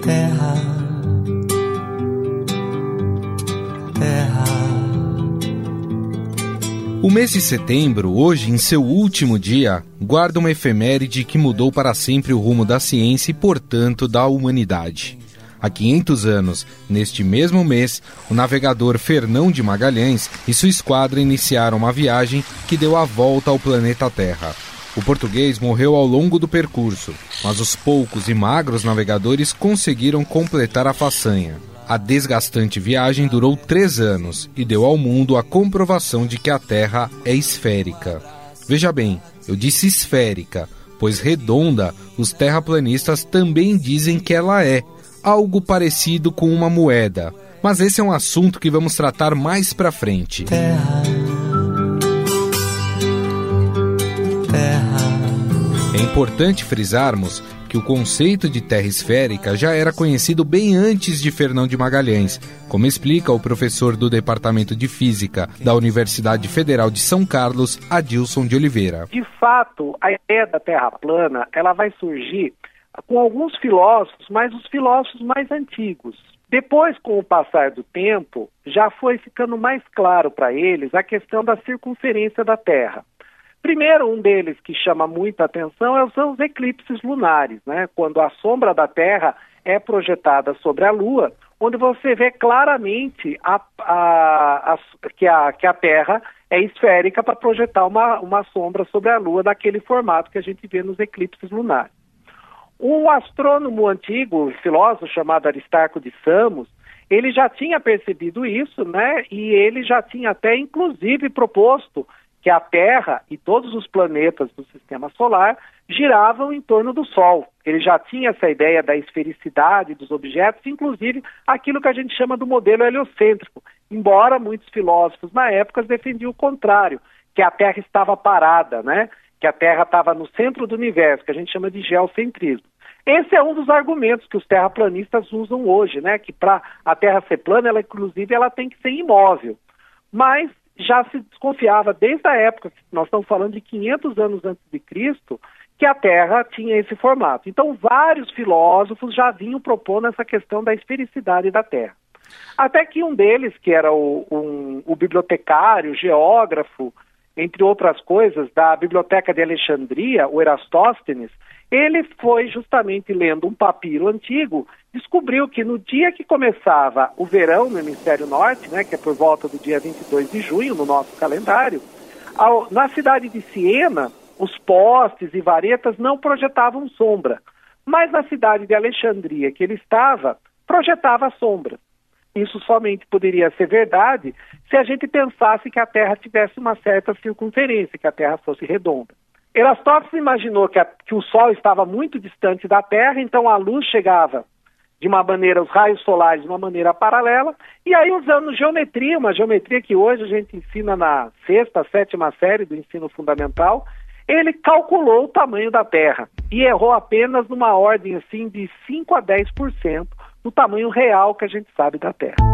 Terra, terra. O mês de setembro, hoje em seu último dia, guarda uma efeméride que mudou para sempre o rumo da ciência e, portanto, da humanidade. Há 500 anos, neste mesmo mês, o navegador Fernão de Magalhães e sua esquadra iniciaram uma viagem que deu a volta ao planeta Terra. O português morreu ao longo do percurso, mas os poucos e magros navegadores conseguiram completar a façanha. A desgastante viagem durou três anos e deu ao mundo a comprovação de que a Terra é esférica. Veja bem, eu disse esférica, pois redonda os terraplanistas também dizem que ela é, algo parecido com uma moeda. Mas esse é um assunto que vamos tratar mais pra frente. Terra, importante frisarmos que o conceito de terra esférica já era conhecido bem antes de Fernão de Magalhães, como explica o professor do Departamento de Física da Universidade Federal de São Carlos, Adilson de Oliveira. De fato, a ideia da Terra plana ela vai surgir com alguns filósofos, mas os filósofos mais antigos. Depois, com o passar do tempo, já foi ficando mais claro para eles a questão da circunferência da Terra. Primeiro, um deles que chama muita atenção são os eclipses lunares, né? quando a sombra da Terra é projetada sobre a Lua, onde você vê claramente a, a, a, que, a, que a Terra é esférica para projetar uma, uma sombra sobre a Lua daquele formato que a gente vê nos eclipses lunares. Um astrônomo antigo, filósofo chamado Aristarco de Samos, ele já tinha percebido isso, né? E ele já tinha até, inclusive, proposto que a Terra e todos os planetas do sistema solar giravam em torno do Sol. Ele já tinha essa ideia da esfericidade dos objetos, inclusive aquilo que a gente chama do modelo heliocêntrico, embora muitos filósofos na época defendiam o contrário, que a Terra estava parada, né? que a Terra estava no centro do universo, que a gente chama de geocentrismo. Esse é um dos argumentos que os terraplanistas usam hoje, né? Que para a Terra ser plana, ela inclusive ela tem que ser imóvel. Mas já se desconfiava desde a época, nós estamos falando de 500 anos antes de Cristo, que a Terra tinha esse formato. Então, vários filósofos já vinham propondo essa questão da esfericidade da Terra. Até que um deles, que era o, um, o bibliotecário, geógrafo, entre outras coisas, da Biblioteca de Alexandria, o Erastóstenes, ele foi justamente lendo um papiro antigo, descobriu que no dia que começava o verão no hemisfério norte, né, que é por volta do dia 22 de junho no nosso calendário, ao, na cidade de Siena, os postes e varetas não projetavam sombra, mas na cidade de Alexandria, que ele estava, projetava sombra. Isso somente poderia ser verdade se a gente pensasse que a Terra tivesse uma certa circunferência, que a Terra fosse redonda. Erastóteles imaginou que, a, que, o Sol estava muito distante da Terra, então a luz chegava de uma maneira, os raios solares de uma maneira paralela, e aí usando geometria, uma geometria que hoje a gente ensina na sexta, sétima série do ensino fundamental, ele calculou o tamanho da Terra e errou apenas numa ordem assim de 5 a 10% do tamanho real que a gente sabe da Terra.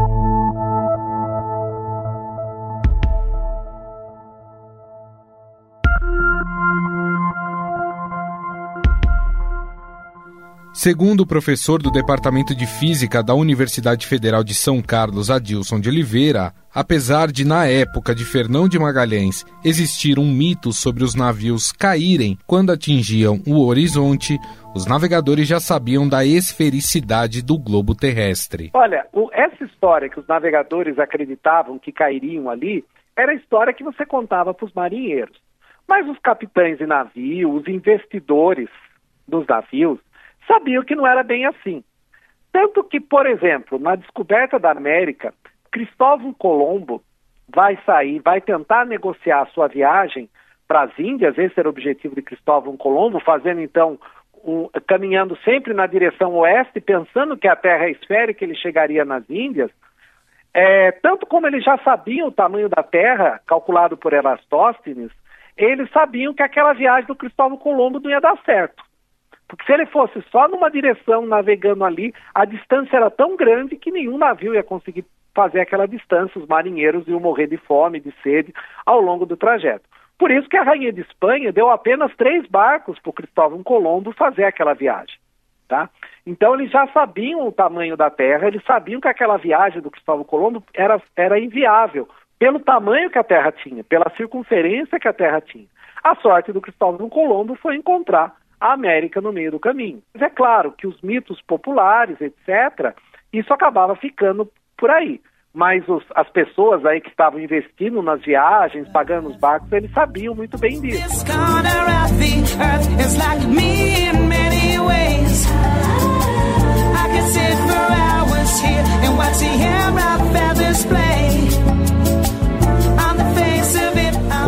Segundo o professor do Departamento de Física da Universidade Federal de São Carlos, Adilson de Oliveira, apesar de, na época de Fernão de Magalhães, existir um mito sobre os navios caírem quando atingiam o horizonte, os navegadores já sabiam da esfericidade do globo terrestre. Olha, essa história que os navegadores acreditavam que cairiam ali era a história que você contava para os marinheiros. Mas os capitães de navio, os investidores dos navios, sabiam que não era bem assim. Tanto que, por exemplo, na descoberta da América, Cristóvão Colombo vai sair, vai tentar negociar a sua viagem para as Índias, esse era o objetivo de Cristóvão Colombo, fazendo então, um, caminhando sempre na direção oeste, pensando que a Terra é esférica, ele chegaria nas Índias. É, tanto como eles já sabiam o tamanho da Terra, calculado por Erastóstenes, eles sabiam que aquela viagem do Cristóvão Colombo não ia dar certo. Porque se ele fosse só numa direção navegando ali, a distância era tão grande que nenhum navio ia conseguir fazer aquela distância, os marinheiros iam morrer de fome, de sede ao longo do trajeto. Por isso que a Rainha de Espanha deu apenas três barcos para Cristóvão Colombo fazer aquela viagem. tá? Então eles já sabiam o tamanho da Terra, eles sabiam que aquela viagem do Cristóvão Colombo era, era inviável, pelo tamanho que a Terra tinha, pela circunferência que a Terra tinha. A sorte do Cristóvão Colombo foi encontrar a América no meio do caminho. Mas é claro que os mitos populares, etc., isso acabava ficando por aí. Mas os, as pessoas aí que estavam investindo nas viagens, pagando os barcos, eles sabiam muito bem disso.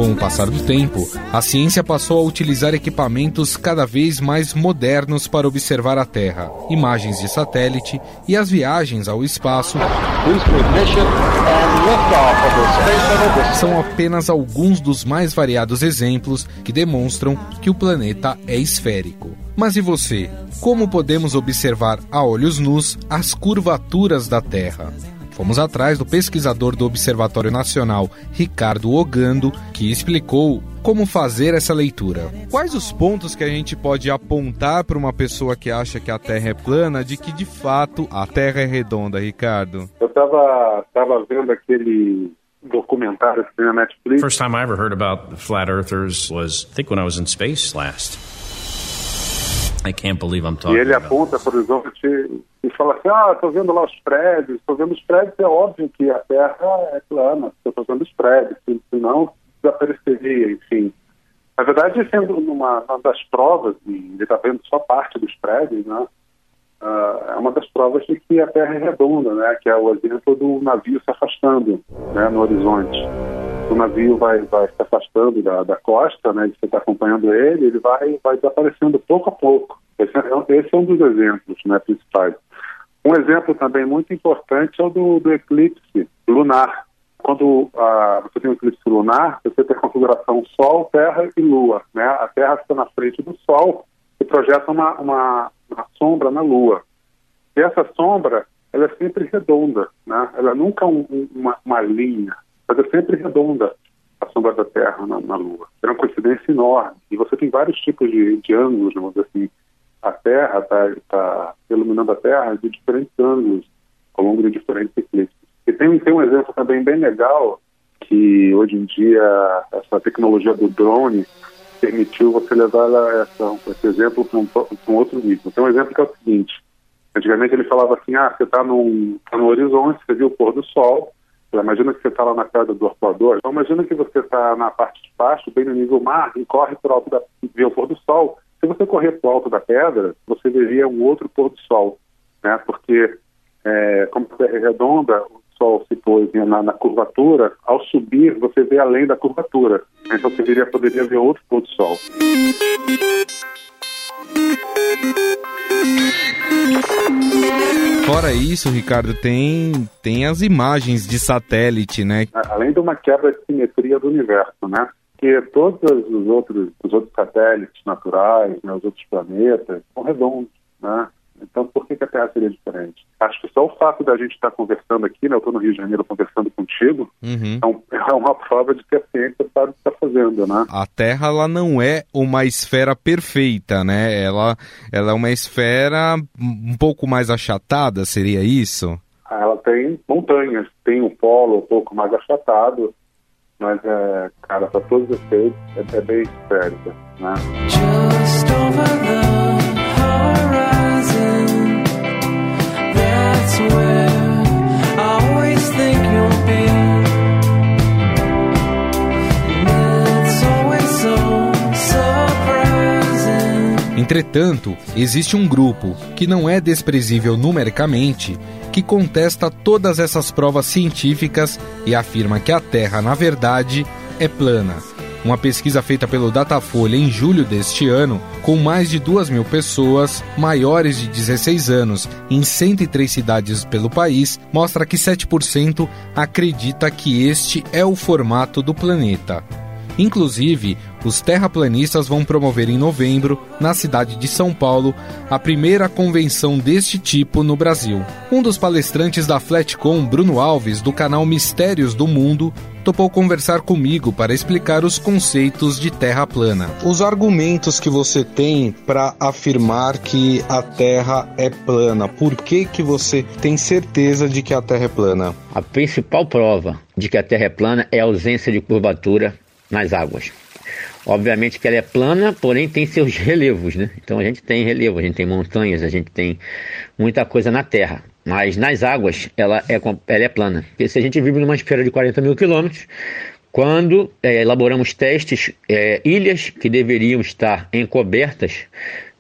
Com o passar do tempo, a ciência passou a utilizar equipamentos cada vez mais modernos para observar a Terra, imagens de satélite e as viagens ao espaço. São apenas alguns dos mais variados exemplos que demonstram que o planeta é esférico. Mas e você? Como podemos observar a olhos nus as curvaturas da Terra? Fomos atrás do pesquisador do Observatório Nacional, Ricardo Ogando, que explicou como fazer essa leitura. Quais os pontos que a gente pode apontar para uma pessoa que acha que a Terra é plana, de que de fato a Terra é redonda, Ricardo? Eu estava tava vendo aquele documentário que tem na Netflix. First time I ever heard about flat earthers was, I think when I was in space last. I can't believe I'm talking e ele about aponta para o horizonte e fala assim, ah, estou vendo lá os prédios, estou vendo os prédios, é óbvio que a Terra é plana, estou vendo os prédios, senão desapareceria, enfim. Na verdade, sendo uma, uma das provas, ele está vendo só parte dos prédios, né, uh, é uma das provas de que a Terra é redonda, né, que é o exemplo do navio se afastando né, no horizonte o navio vai, vai se afastando da, da costa, né, você está acompanhando ele, ele vai, vai desaparecendo pouco a pouco. Esse é, esse é um dos exemplos né, principais. Um exemplo também muito importante é o do, do eclipse lunar. Quando ah, você tem um eclipse lunar, você tem a configuração Sol, Terra e Lua. Né? A Terra fica na frente do Sol e projeta uma, uma, uma sombra na Lua. E essa sombra ela é sempre redonda, né? ela é nunca um, uma, uma linha, mas é sempre redonda a sombra da Terra na, na Lua. É uma coincidência enorme. E você tem vários tipos de, de ângulos, vamos dizer assim. A Terra está tá iluminando a Terra de diferentes ângulos ao longo de diferentes eclipses. E tem, tem um exemplo também bem legal que hoje em dia essa tecnologia do drone permitiu você levar essa, esse exemplo para um, um, outro nível. Tem um exemplo que é o seguinte: antigamente ele falava assim, ah, você está tá no horizonte, você viu o pôr do sol, Imagina que você está lá na queda do arpoador. Então, imagina que você está na parte de baixo, bem no nível mar, e corre por alto da vê o pôr do sol. Se você correr para o alto da pedra, você veria um outro pôr do sol, né? Porque é, como a Terra é redonda, o sol se pôs na, na, curvatura. Ao subir, você vê além da curvatura. Então, você veria, poderia ver outro pôr do sol. Fora isso, Ricardo, tem, tem as imagens de satélite, né? Além de uma quebra de simetria do universo, né? Que todos os outros, os outros satélites naturais, né, os outros planetas, são redondos, né? Então, por que, que a Terra seria diferente? Acho que só o fato da gente estar conversando aqui, né, eu estou no Rio de Janeiro conversando contigo, uhum. é, é, uma prova de que a ciência sabe o que está fazendo, né? A Terra, ela não é uma esfera perfeita, né? Ela, ela é uma esfera um pouco mais achatada, seria isso? Ela tem montanhas, tem um polo um pouco mais achatado, mas, é, cara, para todos os efeitos, é, é bem esférica, né? Just over the horizon. Entretanto, existe um grupo, que não é desprezível numericamente, que contesta todas essas provas científicas e afirma que a Terra, na verdade, é plana. Uma pesquisa feita pelo Datafolha em julho deste ano, com mais de 2 mil pessoas maiores de 16 anos em 103 cidades pelo país, mostra que 7% acredita que este é o formato do planeta. Inclusive, os terraplanistas vão promover em novembro, na cidade de São Paulo, a primeira convenção deste tipo no Brasil. Um dos palestrantes da Flatcom, Bruno Alves, do canal Mistérios do Mundo, topou conversar comigo para explicar os conceitos de Terra plana. Os argumentos que você tem para afirmar que a Terra é plana, por que, que você tem certeza de que a Terra é plana? A principal prova de que a Terra é plana é a ausência de curvatura nas águas. Obviamente que ela é plana, porém tem seus relevos, né? Então a gente tem relevo, a gente tem montanhas, a gente tem muita coisa na Terra. Mas nas águas ela é, ela é plana. Porque se a gente vive numa esfera de 40 mil quilômetros, quando é, elaboramos testes, é, ilhas que deveriam estar encobertas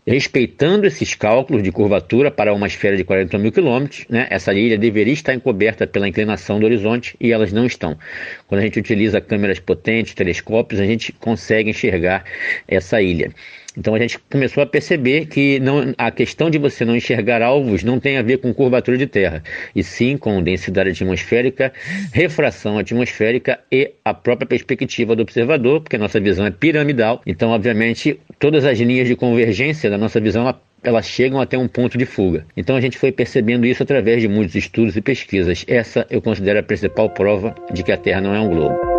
respeitando esses cálculos de curvatura para uma esfera de 40 mil quilômetros, né, essa ilha deveria estar encoberta pela inclinação do horizonte e elas não estão. Quando a gente utiliza câmeras potentes, telescópios, a gente consegue enxergar essa ilha. Então a gente começou a perceber que não, a questão de você não enxergar alvos não tem a ver com curvatura de terra, e sim com densidade atmosférica, refração atmosférica e a própria perspectiva do observador, porque a nossa visão é piramidal. Então, obviamente, todas as linhas de convergência da nossa visão ela elas chegam até um ponto de fuga. Então a gente foi percebendo isso através de muitos estudos e pesquisas. Essa eu considero a principal prova de que a Terra não é um globo.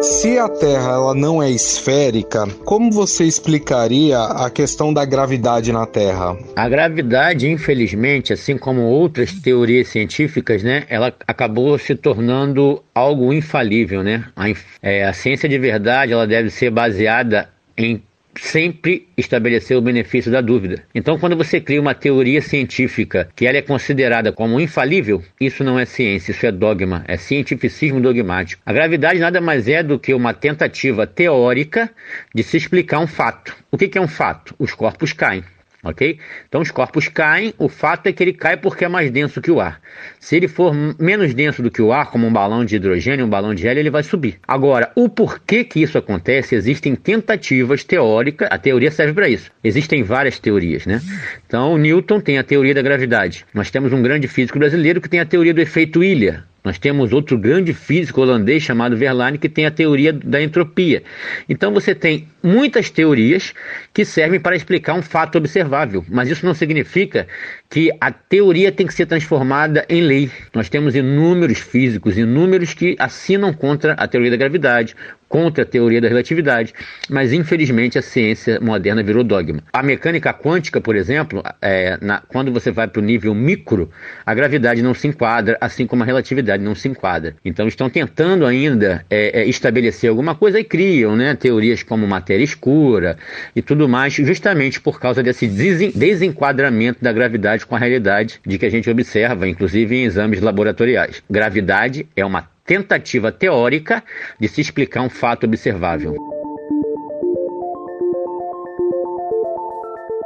Se a Terra ela não é esférica, como você explicaria a questão da gravidade na Terra? A gravidade, infelizmente, assim como outras teorias científicas, né, ela acabou se tornando algo infalível, né? A, é, a ciência de verdade ela deve ser baseada em sempre estabelecer o benefício da dúvida. Então, quando você cria uma teoria científica que ela é considerada como infalível, isso não é ciência, isso é dogma, é cientificismo dogmático. A gravidade nada mais é do que uma tentativa teórica de se explicar um fato. O que é um fato? Os corpos caem ok? Então os corpos caem, o fato é que ele cai porque é mais denso que o ar. Se ele for menos denso do que o ar, como um balão de hidrogênio, um balão de hélio, ele vai subir. Agora, o porquê que isso acontece, existem tentativas teóricas, a teoria serve para isso. Existem várias teorias, né? Então, Newton tem a teoria da gravidade. Nós temos um grande físico brasileiro que tem a teoria do efeito ilha. Nós temos outro grande físico holandês chamado Verlaine que tem a teoria da entropia. Então você tem muitas teorias que servem para explicar um fato observável, mas isso não significa que a teoria tem que ser transformada em lei. Nós temos inúmeros físicos, inúmeros que assinam contra a teoria da gravidade, contra a teoria da relatividade, mas infelizmente a ciência moderna virou dogma. A mecânica quântica, por exemplo, é, na, quando você vai para o nível micro, a gravidade não se enquadra, assim como a relatividade não se enquadra. Então estão tentando ainda é, é, estabelecer alguma coisa e criam né, teorias como matéria escura e tudo mais, justamente por causa desse desenquadramento da gravidade com a realidade de que a gente observa, inclusive em exames laboratoriais. Gravidade é uma tentativa teórica de se explicar um fato observável.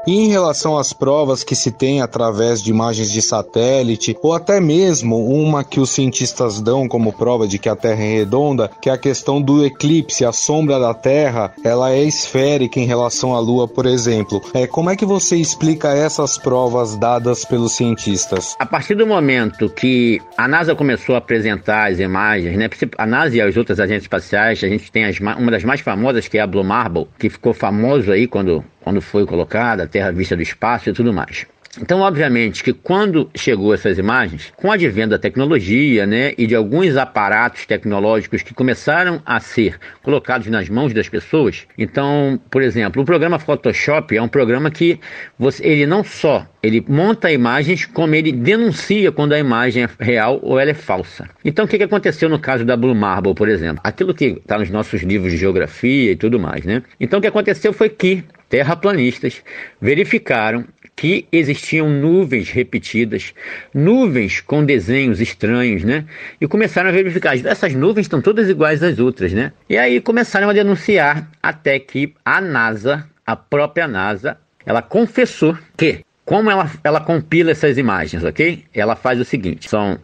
E em relação às provas que se tem através de imagens de satélite, ou até mesmo uma que os cientistas dão como prova de que a Terra é redonda, que é a questão do eclipse, a sombra da Terra, ela é esférica em relação à Lua, por exemplo. É, como é que você explica essas provas dadas pelos cientistas? A partir do momento que a NASA começou a apresentar as imagens, né, a NASA e as outras agências espaciais, a gente tem as, uma das mais famosas que é a Blue Marble, que ficou famoso aí quando quando foi colocada, Terra vista do espaço e tudo mais. Então, obviamente que quando chegou essas imagens, com o advento da tecnologia, né, e de alguns aparatos tecnológicos que começaram a ser colocados nas mãos das pessoas, então, por exemplo, o programa Photoshop é um programa que você, ele não só ele monta imagens, como ele denuncia quando a imagem é real ou ela é falsa. Então, o que, que aconteceu no caso da Blue Marble, por exemplo? Aquilo que está nos nossos livros de geografia e tudo mais, né? Então, o que aconteceu foi que terraplanistas verificaram que existiam nuvens repetidas, nuvens com desenhos estranhos, né? E começaram a verificar, essas nuvens estão todas iguais às outras, né? E aí começaram a denunciar até que a NASA, a própria NASA, ela confessou que como ela, ela compila essas imagens, ok? Ela faz o seguinte: são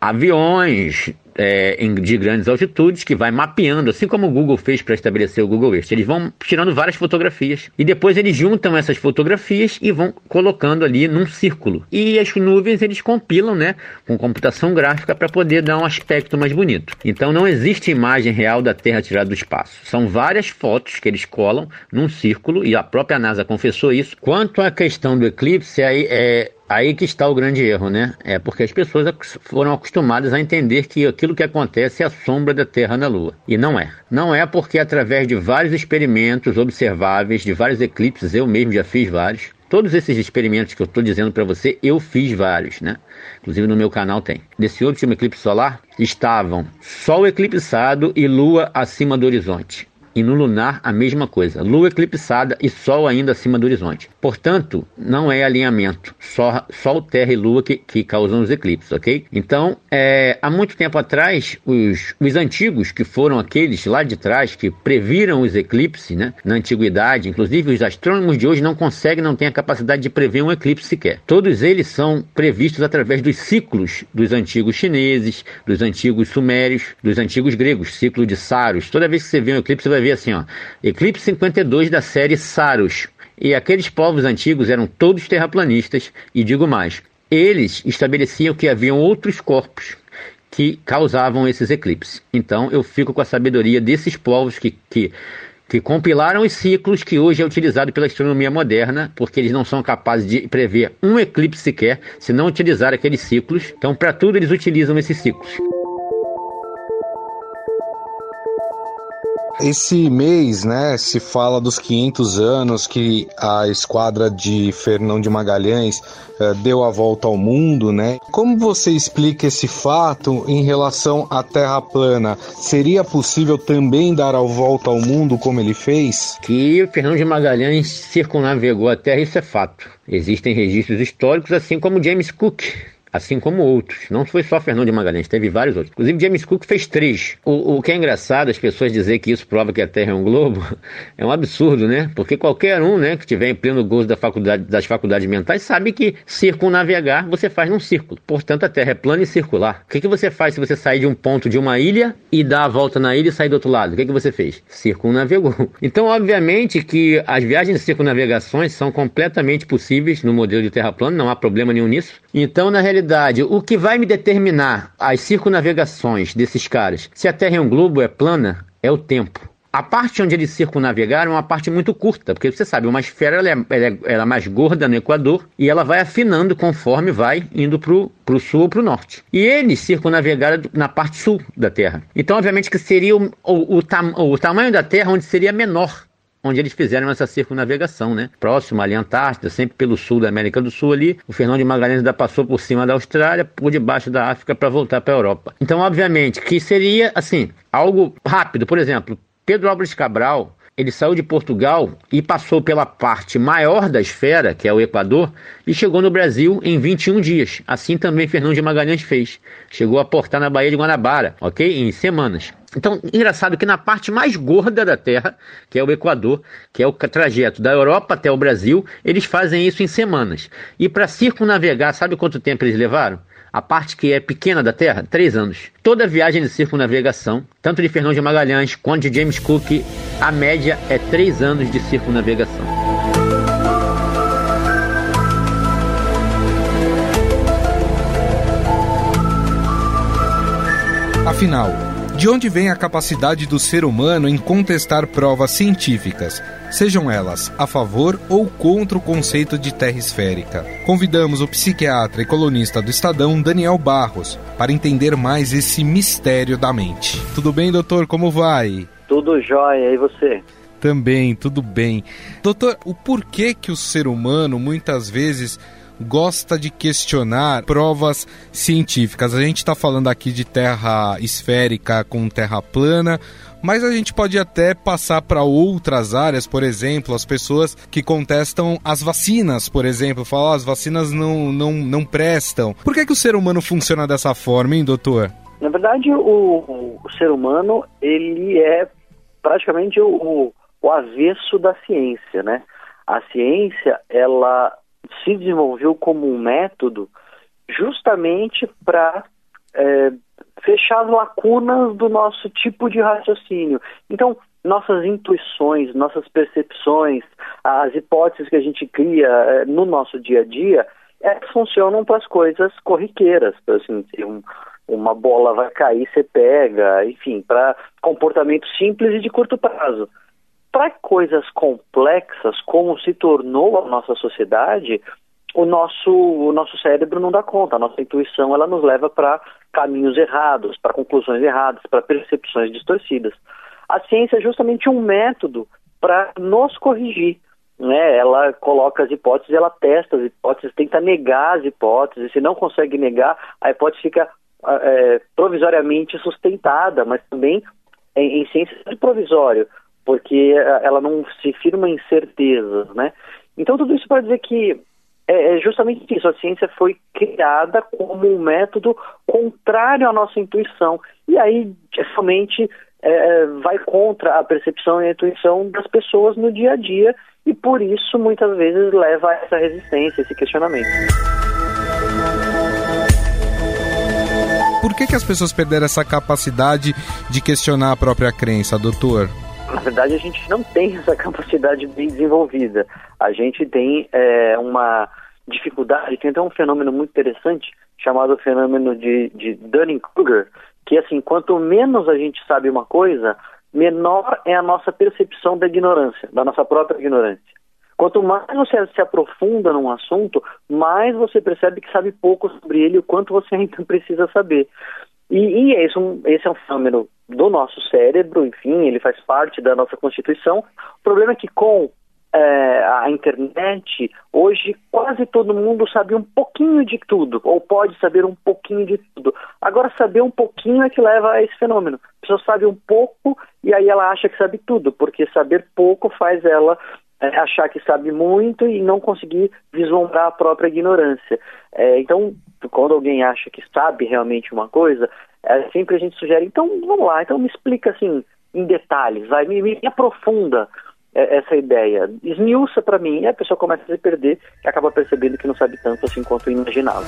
aviões, é, em, de grandes altitudes que vai mapeando, assim como o Google fez para estabelecer o Google Earth. Eles vão tirando várias fotografias e depois eles juntam essas fotografias e vão colocando ali num círculo. E as nuvens eles compilam, né, com computação gráfica para poder dar um aspecto mais bonito. Então não existe imagem real da Terra tirada do espaço. São várias fotos que eles colam num círculo e a própria NASA confessou isso. Quanto à questão do eclipse, aí é Aí que está o grande erro, né? É porque as pessoas foram acostumadas a entender que aquilo que acontece é a sombra da Terra na Lua. E não é. Não é porque através de vários experimentos observáveis, de vários eclipses, eu mesmo já fiz vários, todos esses experimentos que eu estou dizendo para você, eu fiz vários, né? Inclusive no meu canal tem. Desse último eclipse solar, estavam Sol eclipsado e Lua acima do horizonte. E no lunar, a mesma coisa. Lua eclipsada e Sol ainda acima do horizonte. Portanto, não é alinhamento. Só Sol, Terra e Lua que, que causam os eclipses, ok? Então, é, há muito tempo atrás, os, os antigos, que foram aqueles lá de trás, que previram os eclipses, né? Na antiguidade, inclusive os astrônomos de hoje não conseguem, não têm a capacidade de prever um eclipse sequer. Todos eles são previstos através dos ciclos dos antigos chineses, dos antigos sumérios, dos antigos gregos, ciclo de Saros. Toda vez que você vê um eclipse, você vai ver assim, ó, Eclipse 52 da série Saros. E aqueles povos antigos eram todos terraplanistas, e digo mais, eles estabeleciam que haviam outros corpos que causavam esses eclipses. Então eu fico com a sabedoria desses povos que, que, que compilaram os ciclos que hoje é utilizado pela astronomia moderna, porque eles não são capazes de prever um eclipse sequer se não utilizar aqueles ciclos. Então, para tudo, eles utilizam esses ciclos. Esse mês, né, se fala dos 500 anos que a esquadra de Fernão de Magalhães uh, deu a volta ao mundo, né? Como você explica esse fato em relação à Terra plana? Seria possível também dar a volta ao mundo como ele fez? Que Fernão de Magalhães circunnavegou a Terra, isso é fato. Existem registros históricos, assim como James Cook, assim como outros. Não foi só Fernando de Magalhães, teve vários outros. Inclusive, James Cook fez três. O, o que é engraçado, as pessoas dizer que isso prova que a Terra é um globo, é um absurdo, né? Porque qualquer um, né, que tiver em pleno gozo da faculdade, das faculdades mentais, sabe que circunnavegar você faz num círculo. Portanto, a Terra é plana e circular. O que, que você faz se você sair de um ponto de uma ilha e dar a volta na ilha e sair do outro lado? O que, que você fez? Circunnavegou. Então, obviamente que as viagens de circunnavegações são completamente possíveis no modelo de Terra plana, não há problema nenhum nisso. Então, na realidade, realidade, o que vai me determinar as circunnavegações desses caras, se a Terra é um globo, é plana, é o tempo. A parte onde eles circunnavegaram é uma parte muito curta, porque você sabe, uma esfera ela é, ela é, ela é mais gorda no Equador e ela vai afinando conforme vai indo para o sul ou para o norte. E eles circunnavegaram na parte sul da Terra. Então, obviamente, que seria o, o, o, tam, o tamanho da Terra onde seria menor onde eles fizeram essa circunnavegação, né? Próximo ali à Antártida, sempre pelo sul da América do Sul ali. O Fernão de Magalhães ainda passou por cima da Austrália, por debaixo da África para voltar para a Europa. Então, obviamente, que seria assim, algo rápido. Por exemplo, Pedro Álvares Cabral, ele saiu de Portugal e passou pela parte maior da esfera, que é o Equador, e chegou no Brasil em 21 dias. Assim também Fernando de Magalhães fez. Chegou a portar na Baía de Guanabara, ok? Em semanas. Então, engraçado que na parte mais gorda da Terra, que é o Equador, que é o trajeto da Europa até o Brasil, eles fazem isso em semanas. E para circunnavegar, sabe quanto tempo eles levaram? A parte que é pequena da Terra, três anos. Toda viagem de circunnavegação, tanto de Fernão de Magalhães quanto de James Cook, a média é três anos de circunnavegação. Afinal, de onde vem a capacidade do ser humano em contestar provas científicas, sejam elas a favor ou contra o conceito de terra esférica? Convidamos o psiquiatra e colunista do Estadão, Daniel Barros, para entender mais esse mistério da mente. Tudo bem, doutor? Como vai? Tudo jóia, e você? Também, tudo bem. Doutor, o porquê que o ser humano muitas vezes gosta de questionar provas científicas. A gente está falando aqui de terra esférica com terra plana, mas a gente pode até passar para outras áreas, por exemplo, as pessoas que contestam as vacinas, por exemplo, falam ah, as vacinas não, não, não prestam. Por que, que o ser humano funciona dessa forma, hein, doutor? Na verdade, o, o ser humano, ele é praticamente o, o avesso da ciência, né? A ciência, ela se desenvolveu como um método justamente para é, fechar as lacunas do nosso tipo de raciocínio. Então, nossas intuições, nossas percepções, as hipóteses que a gente cria é, no nosso dia a dia, é, funcionam para as coisas corriqueiras, assim, se um, uma bola vai cair, você pega, enfim, para comportamentos simples e de curto prazo para coisas complexas, como se tornou a nossa sociedade, o nosso, o nosso cérebro não dá conta, a nossa intuição ela nos leva para caminhos errados, para conclusões erradas, para percepções distorcidas. A ciência é justamente um método para nos corrigir. Né? Ela coloca as hipóteses, ela testa as hipóteses, tenta negar as hipóteses, se não consegue negar, a hipótese fica é, provisoriamente sustentada, mas também em, em ciência de provisório, porque ela não se firma em certezas, né? Então tudo isso para dizer que é, é justamente isso. A ciência foi criada como um método contrário à nossa intuição. E aí, realmente, é, é, vai contra a percepção e a intuição das pessoas no dia a dia. E por isso, muitas vezes, leva a essa resistência, esse questionamento. Por que, que as pessoas perderam essa capacidade de questionar a própria crença, doutor? Na verdade, a gente não tem essa capacidade bem desenvolvida. A gente tem é, uma dificuldade, tem até um fenômeno muito interessante chamado fenômeno de, de Dunning-Kruger, que assim, quanto menos a gente sabe uma coisa, menor é a nossa percepção da ignorância, da nossa própria ignorância. Quanto mais você se aprofunda num assunto, mais você percebe que sabe pouco sobre ele, o quanto você ainda precisa saber. E, e esse, um, esse é um fenômeno do nosso cérebro, enfim, ele faz parte da nossa constituição. O problema é que com é, a internet, hoje quase todo mundo sabe um pouquinho de tudo, ou pode saber um pouquinho de tudo. Agora, saber um pouquinho é que leva a esse fenômeno. A pessoa sabe um pouco e aí ela acha que sabe tudo, porque saber pouco faz ela é, achar que sabe muito e não conseguir vislumbrar a própria ignorância. É, então, quando alguém acha que sabe realmente uma coisa, é, sempre a gente sugere, então vamos lá, então me explica assim em detalhes, vai, me, me aprofunda é, essa ideia, esmiuça para mim, e a pessoa começa a se perder e acaba percebendo que não sabe tanto assim quanto imaginava.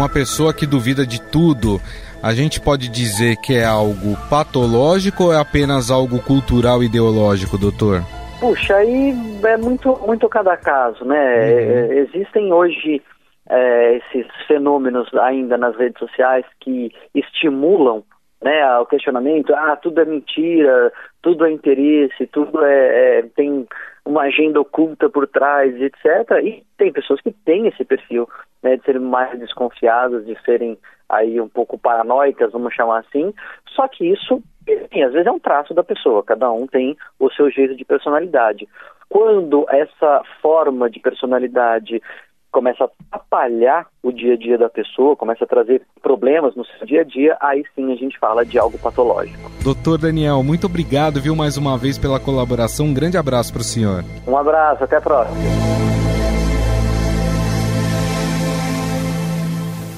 Uma pessoa que duvida de tudo, a gente pode dizer que é algo patológico ou é apenas algo cultural ideológico, doutor? Puxa, aí é muito, muito cada caso, né? Uhum. É, existem hoje é, esses fenômenos ainda nas redes sociais que estimulam né, o questionamento, ah, tudo é mentira, tudo é interesse, tudo é, é, tem uma agenda oculta por trás, etc. E tem pessoas que têm esse perfil, né, de serem mais desconfiadas, de serem aí um pouco paranoicas, vamos chamar assim. Só que isso, enfim, às vezes é um traço da pessoa, cada um tem o seu jeito de personalidade. Quando essa forma de personalidade começa a atrapalhar o dia a dia da pessoa, começa a trazer problemas no seu dia a dia, aí sim a gente fala de algo patológico. Doutor Daniel, muito obrigado, viu, mais uma vez pela colaboração. Um grande abraço para o senhor. Um abraço, até a próxima.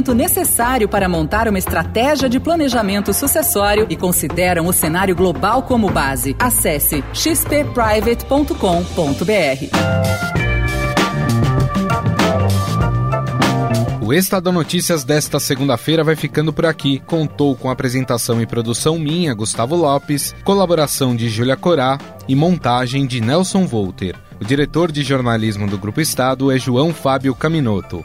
conhecimento necessário para montar uma estratégia de planejamento sucessório e consideram o cenário global como base. Acesse xpprivate.com.br. O Estadão Notícias desta segunda-feira vai ficando por aqui. Contou com apresentação e produção minha, Gustavo Lopes, colaboração de Júlia Corá e montagem de Nelson Volter. O diretor de jornalismo do Grupo Estado é João Fábio Caminoto